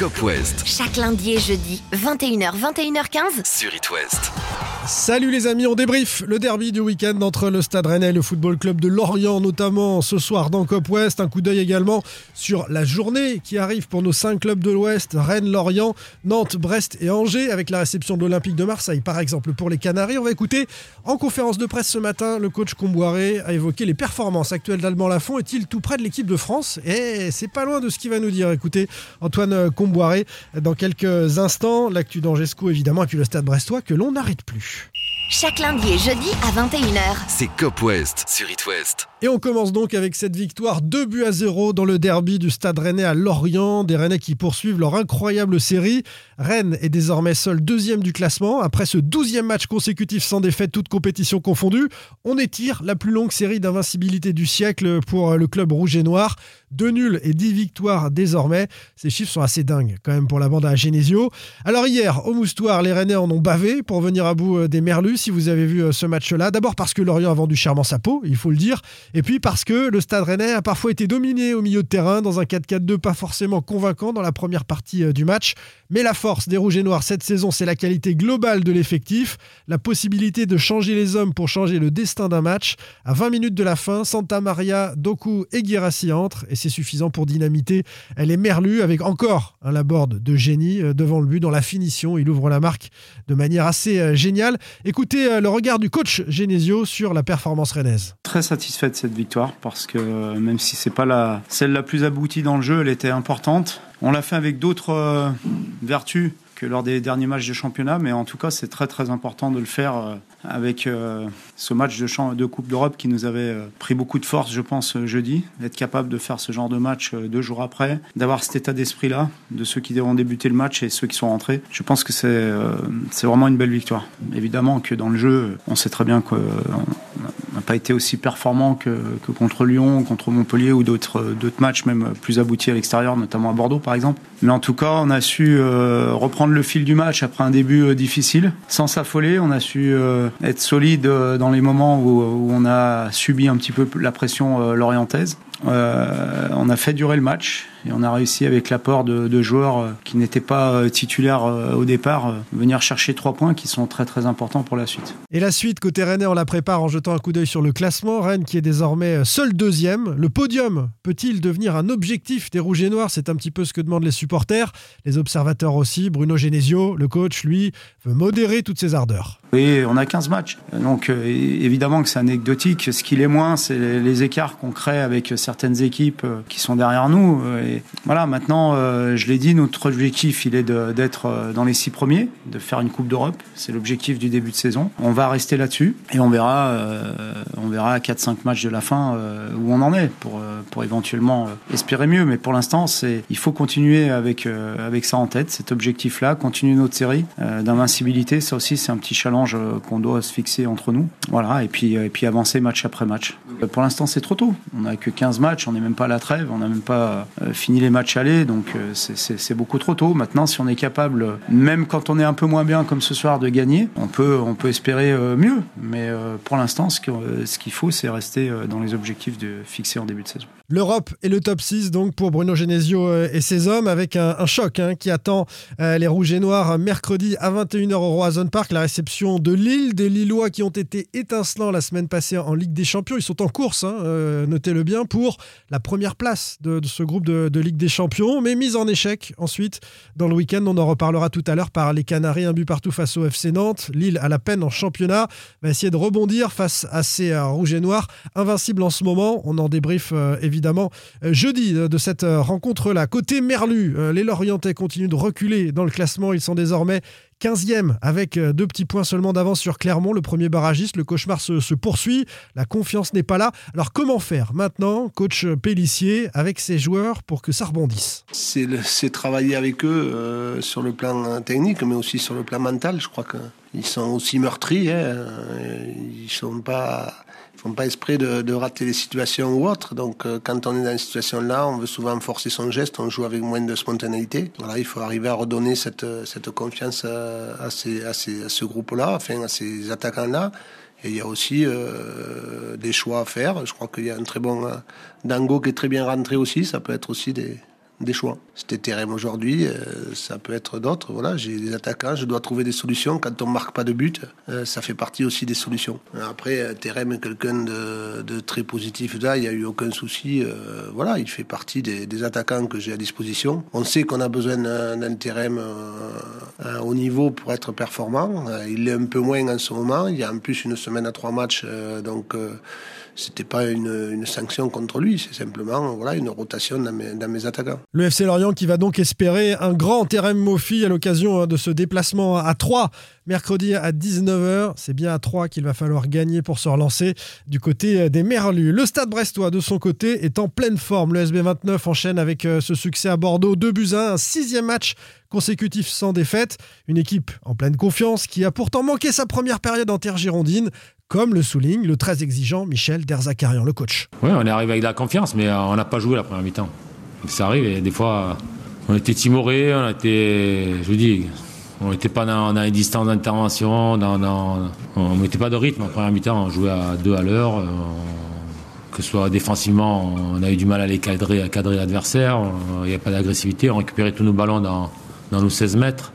Cop West Chaque lundi et jeudi, 21h, 21h15. sur It West. Salut les amis, on débrief le derby du week-end entre le Stade Rennais et le Football Club de Lorient, notamment ce soir dans Cop West. Un coup d'œil également sur la journée qui arrive pour nos cinq clubs de l'Ouest Rennes, Lorient, Nantes, Brest et Angers, avec la réception de l'Olympique de Marseille, par exemple, pour les Canaries. On va écouter en conférence de presse ce matin, le coach Comboiré a évoqué les performances actuelles d'Alban Lafont. Est-il tout près de l'équipe de France? Et c'est pas loin de ce qu'il va nous dire. Écoutez, Antoine Comboiré, dans quelques instants, l'actu d'Angesco évidemment, et puis le Stade Brestois que l'on n'arrête plus. Chaque lundi et jeudi à 21h. C'est Cop West sur It West. Et on commence donc avec cette victoire 2 buts à 0 dans le derby du Stade Rennais à Lorient. Des Rennais qui poursuivent leur incroyable série. Rennes est désormais seul deuxième du classement. Après ce 12e match consécutif sans défaite, toute compétition confondue, on étire la plus longue série d'invincibilité du siècle pour le club rouge et noir. Deux nuls et 10 victoires désormais. Ces chiffres sont assez dingues quand même pour la bande à Genesio. Alors hier, au Moustoir, les Rennais en ont bavé pour venir à bout euh, des Merlus, si vous avez vu euh, ce match-là. D'abord parce que Lorient a vendu chèrement sa peau, il faut le dire. Et puis parce que le Stade Rennais a parfois été dominé au milieu de terrain dans un 4-4-2 pas forcément convaincant dans la première partie euh, du match. Mais la force des Rouges et Noirs cette saison, c'est la qualité globale de l'effectif, la possibilité de changer les hommes pour changer le destin d'un match. À 20 minutes de la fin, Santa Maria, Doku et Guirassi entrent c'est suffisant pour dynamiter les Merlus avec encore un laborde de génie euh, devant le but dans la finition. Il ouvre la marque de manière assez euh, géniale. Écoutez euh, le regard du coach Genesio sur la performance rennaise. Très satisfait de cette victoire parce que même si c'est pas la, celle la plus aboutie dans le jeu, elle était importante. On l'a fait avec d'autres vertus que lors des derniers matchs de championnat, mais en tout cas c'est très très important de le faire euh, avec euh, ce match de, Coupe d'Europe qui nous avait euh, pris beaucoup de force, je pense, jeudi. Être capable de faire ce genre de match deux jours après, d'avoir cet état d'esprit-là de ceux qui ont débuté le match et ceux qui sont rentrés, je pense que c'est c'est vraiment une belle victoire. Évidemment que dans le jeu, on sait très bien qu'on n'a pas été aussi performant que, que contre Lyon, contre Montpellier ou d'autres matchs même plus aboutis à l'extérieur, notamment à Bordeaux par exemple. Mais en tout cas, on a su euh, reprendre le fil du match après un début euh, difficile, sans s'affoler. On a su euh, être solide dans les moments où, on a subi un petit peu la pression lorientaise. On a fait durer le match et on a réussi avec l'apport de, joueurs qui n'étaient pas titulaires au départ, venir chercher trois points qui sont très très importants pour la suite. Et la suite, côté Rennais, on la prépare en jetant un coup d'œil sur le classement. Rennes qui est désormais seul deuxième. Le podium peut-il devenir un objectif des Rouges et Noirs? C'est un petit peu ce que demandent les supporters, les observateurs aussi. Bruno Genesio, le coach, lui, veut modérer toutes ses ardeurs. Oui, on a 15 matchs. Donc euh, évidemment que c'est anecdotique. Ce qu'il est moins, c'est les, écarts qu'on crée avec certaines équipes euh, qui sont derrière nous. Euh, Et voilà, maintenant, je l'ai dit, notre objectif, il est d'être dans les six premiers, de faire une Coupe d'Europe. C'est l'objectif du début de saison. On va rester là-dessus et on verra, on verra à 4-5 matchs de la fin où on en est pour, éventuellement espérer mieux. Mais pour l'instant, il faut continuer avec, euh, avec ça en tête, cet objectif-là, continuer notre série euh, d'invincibilité. Ça aussi, c'est un petit challenge euh, qu'on doit se fixer entre nous. Voilà, et puis, et puis avancer match après match. Pour l'instant, c'est trop tôt. On n'a que 15 matchs, on n'est même pas à la trêve, on n'a même pas fini les matchs allés, donc c'est- beaucoup trop tôt. Maintenant, si on est capable, même quand on est un peu moins bien comme ce soir, de gagner, on peut, on peut espérer mieux. Mais pour l'instant, ce qu'il faut, c'est rester dans les objectifs de, fixés en début de saison. L'Europe et le top 6 donc pour Bruno Genesio et ses hommes avec un, choc hein, qui attend euh, les Rouges et Noirs mercredi à 21h au Roazhon Park. La réception de Lille, des Lillois qui ont été étincelants la semaine passée en Ligue des Champions. Ils sont en course, hein, euh, notez-le bien, pour la première place de, ce groupe de, Ligue des Champions, mais mise en échec ensuite dans le week-end. On en reparlera tout à l'heure par les Canaries, un but partout face au FC Nantes. Lille à la peine en championnat va essayer de rebondir face à ces euh, Rouges et Noirs, invincibles en ce moment. On en débrief euh, évidemment jeudi de cette rencontre-là. Côté Merlu, euh, les Lorientais continuent de reculer dans le classement. Ils sont désormais 15e avec euh, deux petits points seulement d'avance sur Clermont, le premier barragiste. Le cauchemar se, poursuit. La confiance n'est pas là. Alors comment faire maintenant, coach Pellissier, avec ses joueurs pour que ça rebondisse? C'est le- c'est travailler avec eux euh, sur le plan technique, mais aussi sur le plan mental. Je crois qu'ils sont aussi meurtris. Hein. Ils sont pas, font pas esprit de, rater les situations ou autres. Donc, euh, quand on est dans une situation là, on veut souvent forcer son geste. On joue avec moins de spontanéité. Voilà, il faut arriver à redonner cette, cette confiance euh, à, ces, à, ce groupe-là, enfin à ces attaquants-là. Et il y a aussi euh, des choix à faire. Je crois qu'il y a un très bon euh, Dango qui est très bien rentré aussi. Ça peut être aussi des, des choix. C'était Terem aujourd'hui, euh, ça peut être d'autres. Voilà, j'ai des attaquants, je dois trouver des solutions. Quand on marque pas de but, euh, ça fait partie aussi des solutions. Après, euh, Terem est quelqu'un de, de, très positif là, il n'y a eu aucun souci. voilà, il fait partie des, des attaquants que j'ai à disposition. On sait qu'on a besoin d'un Terem au niveau pour être performant. il est un peu moins en ce moment. Il y a en plus une semaine à trois matchs, donc c'était pas une, sanction contre lui, c'est simplement voilà, une rotation dans mes, mes, attaquants. Le FC Lorient qui va donc espérer un grand terrain Mofi à l'occasion hein, de ce déplacement à 3 mercredi à 19h. C'est bien à 3 qu'il va falloir gagner pour se relancer du côté euh, des Merlus. Le stade brestois, de son côté, est en pleine forme. Le SB29 enchaîne avec euh, ce succès à Bordeaux, 2 buts 1, un sixième match consécutif sans défaite. Une équipe en pleine confiance qui a pourtant manqué sa première période en terre girondine comme le souligne le très exigeant Michel Derzakarian, le coach. Oui, on est arrivé avec de la confiance, mais euh, on n'a pas joué la première mi-temps. Ça arrive et des fois, on était timorés, on était, je vous dis, on n'était pas dans, les distances d'intervention, on ne mettait pas de rythme en première mi-temps, on jouait à deux à l'heure. Euh, que ce soit défensivement, on a eu du mal à les cadrer, à cadrer l'adversaire, il n'y a pas d'agressivité, on récupérait tous nos ballons dans nos 16 mètres.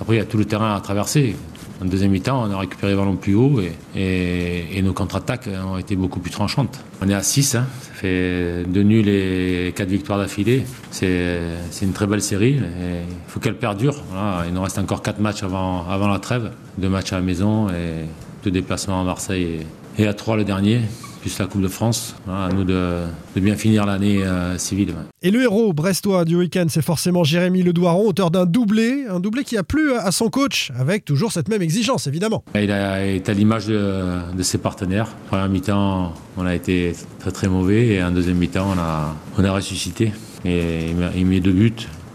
Après, il y a tout le terrain à traverser. En deuxième mi-temps, on a récupéré le plus haut et, nos contre-attaques ont été beaucoup plus tranchantes. On est à 6, hein. ça fait deux nuls et quatre victoires d'affilée. C'est une très belle série. Il faut qu'elle perdure. il nous reste encore quatre matchs avant, avant la trêve. Deux matchs à la maison et deux déplacements à Marseille et, et à trois le dernier plus la Coupe de France. à nous de, bien finir l'année euh, civile. Et le héros brestois du week-end, c'est forcément Jérémy Ledoiron, auteur d'un doublé, un doublé qui a plu à son coach, avec toujours cette même exigence, évidemment. Il a été à l'image de, ses partenaires. Première mi-temps, on a été très très mauvais, et en deuxième mi-temps, on a, on a ressuscité. Et il met deux buts.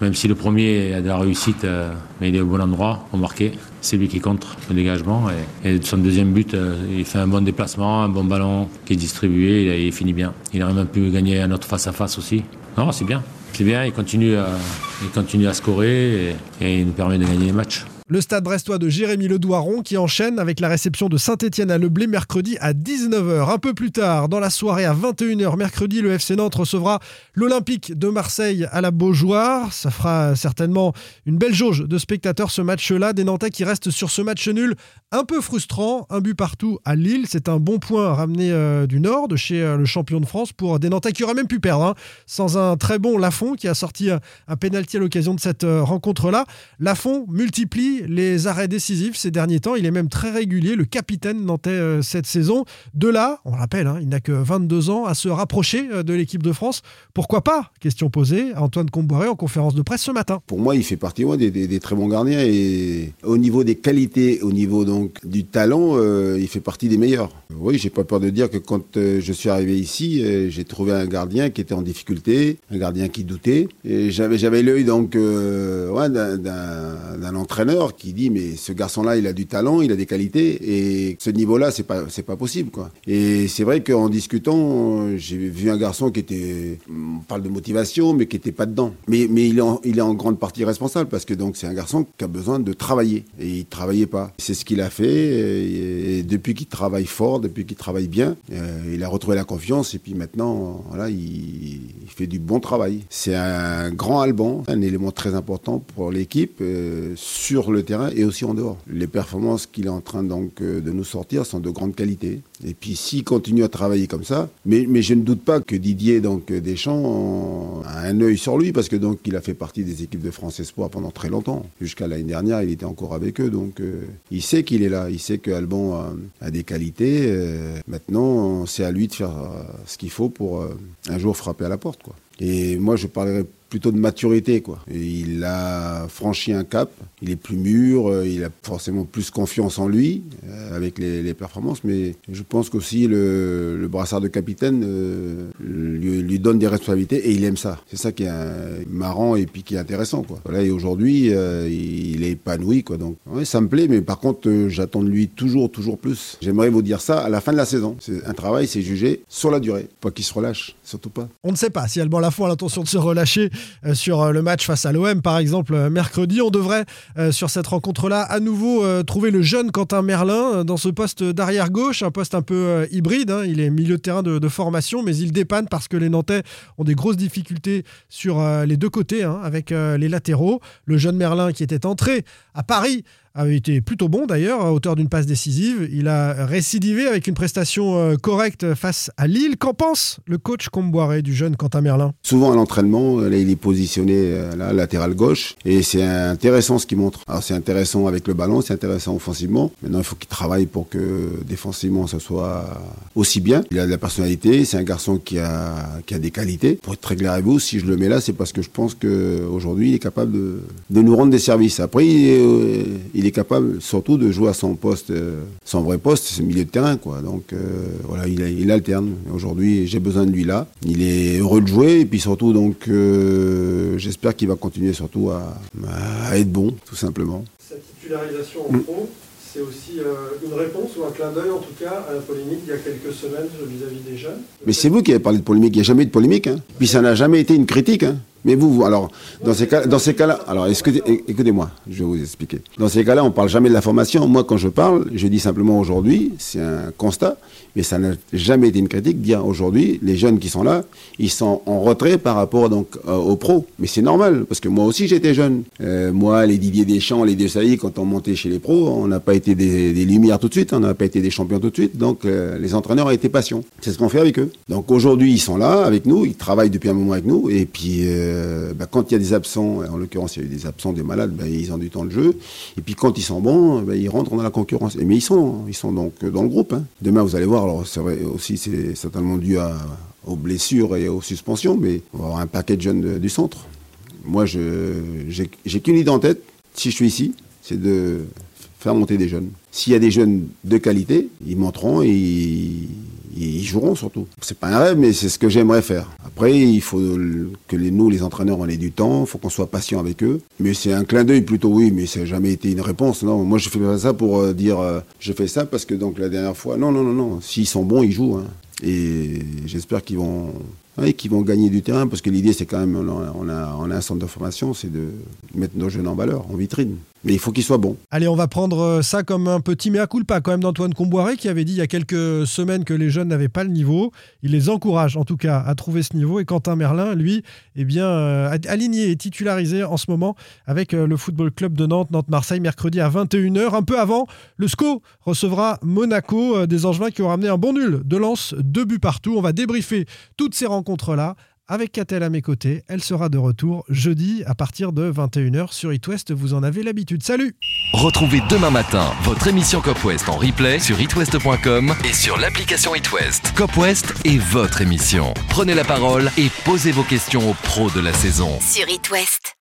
Même si le premier a de la réussite, euh, mais il est au bon endroit pour marquer. C'est lui qui compte le dégagement. Et, son deuxième but, euh, il fait un bon déplacement, un bon ballon qui est distribué il finit bien. Il aurait même pu gagner un autre face-à-face aussi. Non, c'est bien. C'est bien, il continue à, scorer et il nous permet de gagner les matchs. Le stade brestois de Jérémy Ledouaron qui enchaîne avec la réception de Saint-Etienne à Leblé mercredi à 19h. Un peu plus tard, dans la soirée à 21h mercredi, le FC Nantes recevra l'Olympique de Marseille à la Beaujoire. Ça fera certainement une belle jauge de spectateurs ce match-là. Des Nantais qui restent sur ce match nul un peu frustrant. Un but partout à Lille. C'est un bon point ramené euh, du Nord, de chez euh, le champion de France, pour des Nantais qui auraient même pu perdre. Hein, sans un très bon Lafont qui a sorti un, un pénalty à l'occasion de cette euh, rencontre-là. Lafont multiplie les arrêts décisifs ces derniers temps. Il est même très régulier, le capitaine nantais euh, cette saison. De là, on rappelle, hein, il n'a que 22 ans, à se rapprocher euh, de l'équipe de France. Pourquoi pas? Question posée à Antoine Comboiré en conférence de presse ce matin. Pour moi, il fait partie des, très bons gardiens et au niveau des qualités, au niveau du talent, euh, il fait partie des meilleurs. Oui, j'ai pas peur de dire que quand je suis arrivé ici, j'ai trouvé un gardien qui était en difficulté, un gardien qui doutait. Et j'avais l'œil donc d'un entraîneur qui dit mais ce garçon-là, il a du talent, il a des qualités et ce niveau-là, c'est pas c'est pas possible quoi. Et c'est vrai qu'en discutant, j'ai vu un garçon qui était, on parle de motivation, mais qui était pas dedans. Mais mais il est en, il est en grande partie responsable parce que donc c'est un garçon qui a besoin de travailler et il travaillait pas. C'est ce qu'il a fait et, depuis qu'il travaille fort, depuis qu'il travaille bien, euh, il a retrouvé la confiance et puis maintenant voilà il, fait du bon travail. C'est un grand Alban, un élément très important pour l'équipe euh, sur le terrain et aussi en dehors. Les performances qu'il est en train donc euh, de nous sortir sont de grande qualité. Et puis s'il continue à travailler comme ça, mais, mais je ne doute pas que Didier donc Deschamps a un œil sur lui parce que donc il a fait partie des équipes de France Espoir pendant très longtemps. Jusqu'à l'année dernière, il était encore avec eux, donc il sait qu'il est là, il sait que Alban a, des qualités. Euh, maintenant, c'est à lui de faire ce qu'il faut pour un jour frapper à la porte, quoi. Et moi, je parlerai plutôt de maturité. Quoi. il a franchi un cap, il est plus mûr, euh, il a forcément plus confiance en lui euh, avec les, performances, mais je pense qu'aussi le, le, brassard de capitaine euh, lui, donne des responsabilités et il aime ça. C'est ça qui est marrant et puis qui est intéressant. Quoi. Voilà, et aujourd'hui, il est épanoui. Quoi, donc, ouais, ça me plaît, mais par contre, j'attends de lui toujours, toujours plus. J'aimerais vous dire ça à la fin de la saison. C'est un travail, c'est jugé sur la durée. Pas qu'il se relâche, surtout pas. On ne sait pas si Alban Lafont a l'intention de se relâcher sur euh, le match face à l'OM, par exemple, euh, mercredi. On devrait, euh, sur cette rencontre-là, à nouveau euh, trouver le jeune Quentin Merlin euh, dans ce poste d'arrière gauche, un poste un peu euh, hybride. hein. Il est milieu de terrain de, formation, mais il dépanne parce que les Nantais ont des grosses difficultés sur euh, les deux côtés, hein, avec euh, les latéraux. Le jeune Merlin qui était entré à Paris avait été plutôt bon d'ailleurs, à hauteur d'une passe décisive. Il a récidivé avec une prestation euh, correcte face à Lille. Qu'en pense le coach Comboiré du jeune Quentin Merlin? Souvent à l'entraînement, là, il est positionné euh, là, latéral gauche et c'est intéressant ce qu'il montre. Alors c'est intéressant avec le ballon, c'est intéressant offensivement. Maintenant, il faut qu'il travaille pour que défensivement ça soit aussi bien. Il a de la personnalité, c'est un garçon qui a, qui a des qualités. Pour être très clair avec vous, si je le mets là, c'est parce que je pense qu'aujourd'hui, il est capable de, de nous rendre des services. Après, il est, euh, il est capable surtout de jouer à son poste, euh, son vrai poste, c'est milieu de terrain. Quoi. Donc euh, voilà, il, il alterne. Aujourd'hui, j'ai besoin de lui là. Il est heureux de jouer et puis surtout, donc, euh, j'espère qu'il va continuer surtout à, à être bon, tout simplement. Cette titularisation en pro, c'est aussi une réponse ou un clin d'œil en tout cas à la polémique il y a quelques semaines vis-à-vis des jeunes? Mais c'est vous qui avez parlé de polémique. Il n'y a jamais eu de polémique. Hein. Puis ça n'a jamais été une critique. Hein. Mais vous, alors, dans ces cas, dans ces cas-là, alors, écoutez, écoutez-moi, je vais vous expliquer. Dans ces cas-là, on parle jamais de la formation. Moi, quand je parle, je dis simplement aujourd'hui, c'est un constat, mais ça n'a jamais été une critique. Dire aujourd'hui, les jeunes qui sont là, ils sont en retrait par rapport donc euh, aux pros. Mais c'est normal, parce que moi aussi j'étais jeune. Euh, moi, les Didier Deschamps, les Desailly, quand on montait chez les pros, on n'a pas été des, lumières tout de suite, on n'a pas été des champions tout de suite. Donc, euh, les entraîneurs été patients. C'est ce qu'on fait avec eux. Donc aujourd'hui, ils sont là avec nous, ils travaillent depuis un moment avec nous, et puis euh, bah, quand il y a des absents, en l'occurrence il y a eu des absents, des malades, bah, ils ont du temps de jeu. Et puis quand ils sont bons, bah, ils rentrent dans la concurrence. Mais ils sont, ils sont donc dans le groupe. hein. Demain, vous allez voir, alors c'est vrai aussi, c'est certainement dû aux blessures et aux suspensions, mais on va avoir un paquet de jeunes du centre. Moi, j'ai qu'une idée en tête, si je suis ici, c'est de faire monter des jeunes. S'il y a des jeunes de qualité, ils monteront et ils, ils joueront surtout. C'est pas un rêve, mais c'est ce que j'aimerais faire. Après, il faut que les, nous, les entraîneurs, on ait du temps, il faut qu'on soit patient avec eux. Mais c'est un clin d'œil plutôt, oui, mais ça n'a jamais été une réponse. Non, moi, je fais pas ça pour euh, dire euh, je fais ça parce que donc la dernière fois. Non, non, non, non. S'ils sont bons, ils jouent. hein. Et j'espère qu'ils vont. ouais, qu'ils vont gagner du terrain, parce que l'idée, c'est quand même, on, a, on a un centre de formation, c'est de mettre nos jeunes en valeur, en vitrine. Mais il faut qu'ils soient bons. Allez, on va prendre euh, ça comme un petit mea culpa quand même d'Antoine Comboiré qui avait dit il y a quelques semaines que les jeunes n'avaient pas le niveau. Il les encourage en tout cas à trouver ce niveau. Et Quentin Merlin, lui, est bien euh, aligné et titularisé en ce moment avec euh, le Football Club de Nantes, Nantes-Marseille, mercredi à 21h. Un peu avant, le SCO recevra Monaco, des Angevins qui ont ramené un bon nul de lance, deux buts partout. On va débriefer toutes ces rencontres-là avec Catel à mes côtés. Elle sera de retour jeudi à partir de 21h sur It West. Vous en avez l'habitude. Salut Retrouvez demain matin votre émission Cop West en replay sur itwest.com et sur l'application It West. Cop West est votre émission. Prenez la parole et posez vos questions aux pros de la saison. Sur It West.